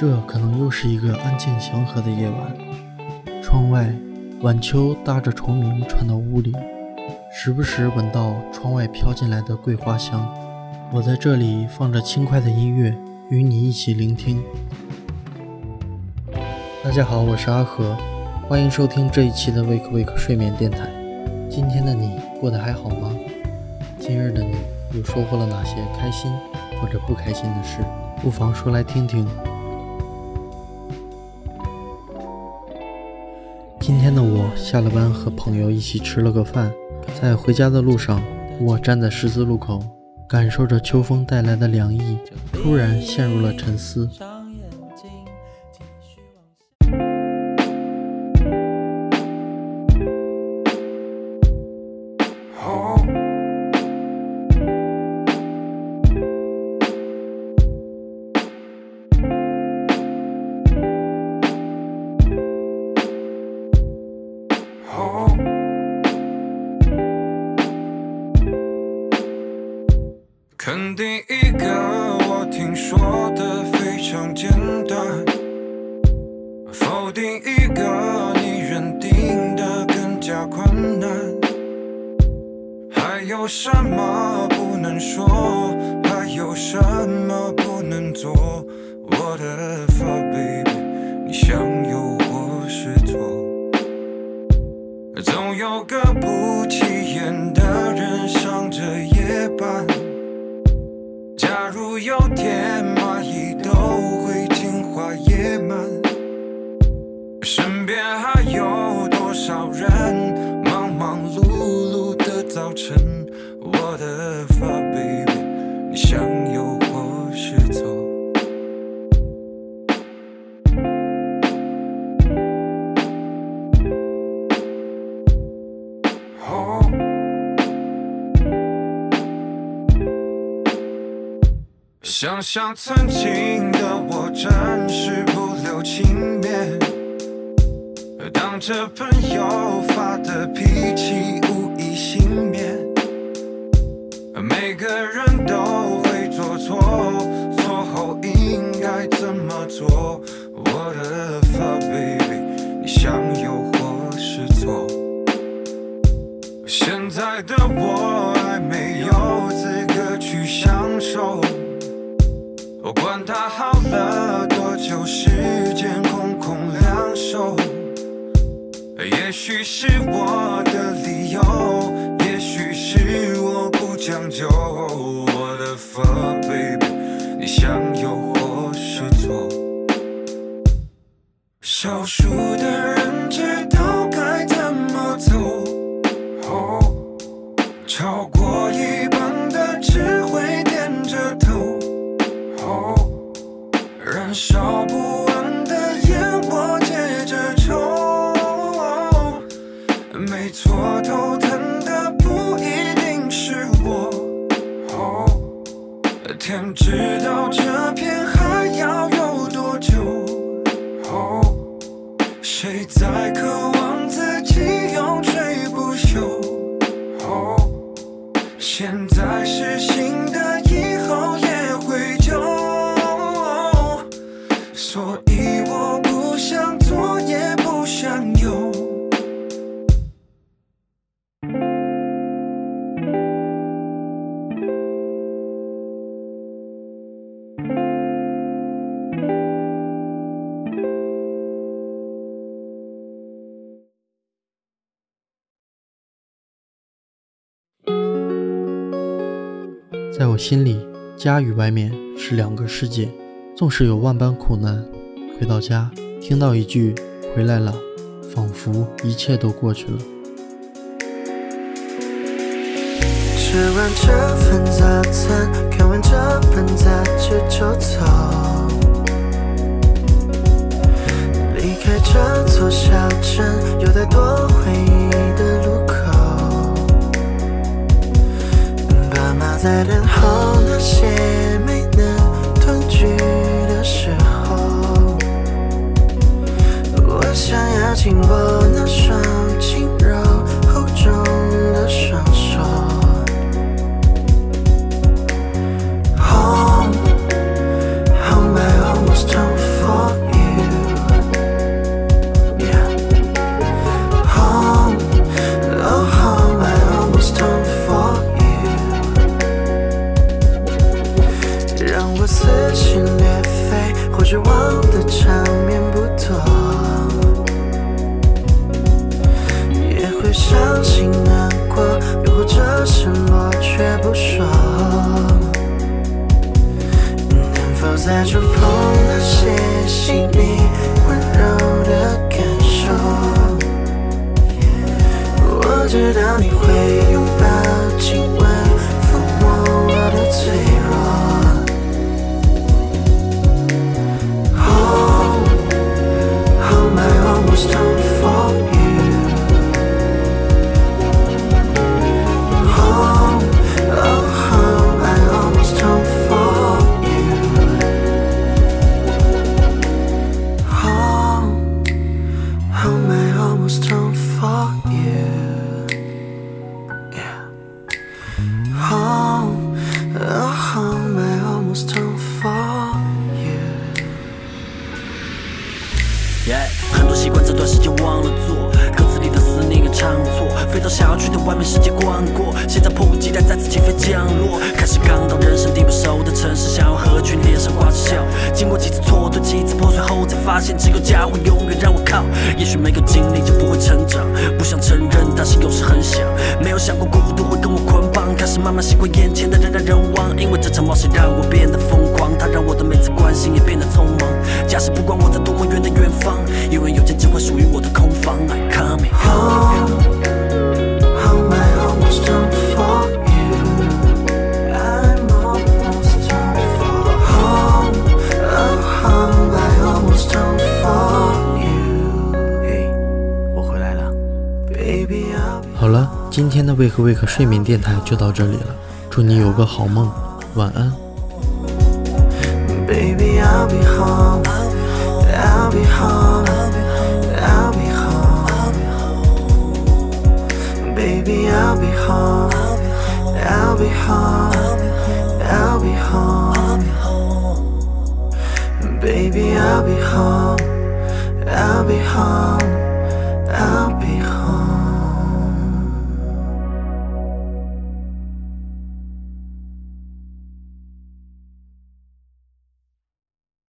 这可能又是一个安静祥和的夜晚。窗外，晚秋搭着虫鸣传到屋里，时不时闻到窗外飘进来的桂花香。我在这里放着轻快的音乐，与你一起聆听。大家好，我是阿和，欢迎收听这一期的 Wake Wake 睡眠电台。今天的你过得还好吗？今日的你又收获了哪些开心或者不开心的事？不妨说来听听。今天的我下了班，和朋友一起吃了个饭，在回家的路上，我站在十字路口。感受着秋风带来的凉意，突然陷入了沉思。定一个我听说的非常简单，否定一个你认定的更加困难。还有什么不能说？还有什么不能做？我的发 baby，你想有或是错？总有个不假如有天蚂蚁都会进化野蛮，身边还有多少人想想曾经的我，真是不留情面。当着朋友发的脾气无一幸免。每个人都会做错，错后应该怎么做？我的发 baby，你想有或是错？现在的我将就我的发 baby，你想有或是错？少数的人知道该怎么走，哦超过一半的只会点着头。哦燃烧天知道这片海要有多久。哦谁在渴在我心里，家与外面是两个世界。纵使有万般苦难，回到家，听到一句“回来了”，仿佛一切都过去了。吃完这份早餐，看完这本杂志就走，离开这座小镇，有太多回忆在等候那些没能团聚的时候，我想要紧握会伤心难过，又或者失落却不说。能否再触碰那些细腻温柔的感受？我知道你会拥 I almost don't for you. Yeah. Home, oh home, I almost don't for you. 很多习惯这段时间忘了做，歌词里的思念也唱错，飞到想要去的外面世界逛过，现在迫不及待再次起飞降落，开始刚到人生地不熟的城市，想要合群，脸上挂着笑，经过几次错对，几次破碎后，才发现只有家会永远让我靠。也许没有经历想过孤独会跟我捆绑，开始慢慢习惯眼前的人来人往，因为这场冒险让我变得疯狂，它让我的每次关心也变得匆忙。假使不管我在多么远的远方，永远有间只会属于我的空房。I come in Home, home, I almost done for you. I'm almost done for home. Oh, home, I almost done for you. Hey, 我回来了，Baby, I'll be 好了，今天的 WAKE WAKE 睡眠电台就到这里了，祝你有个好梦，晚安。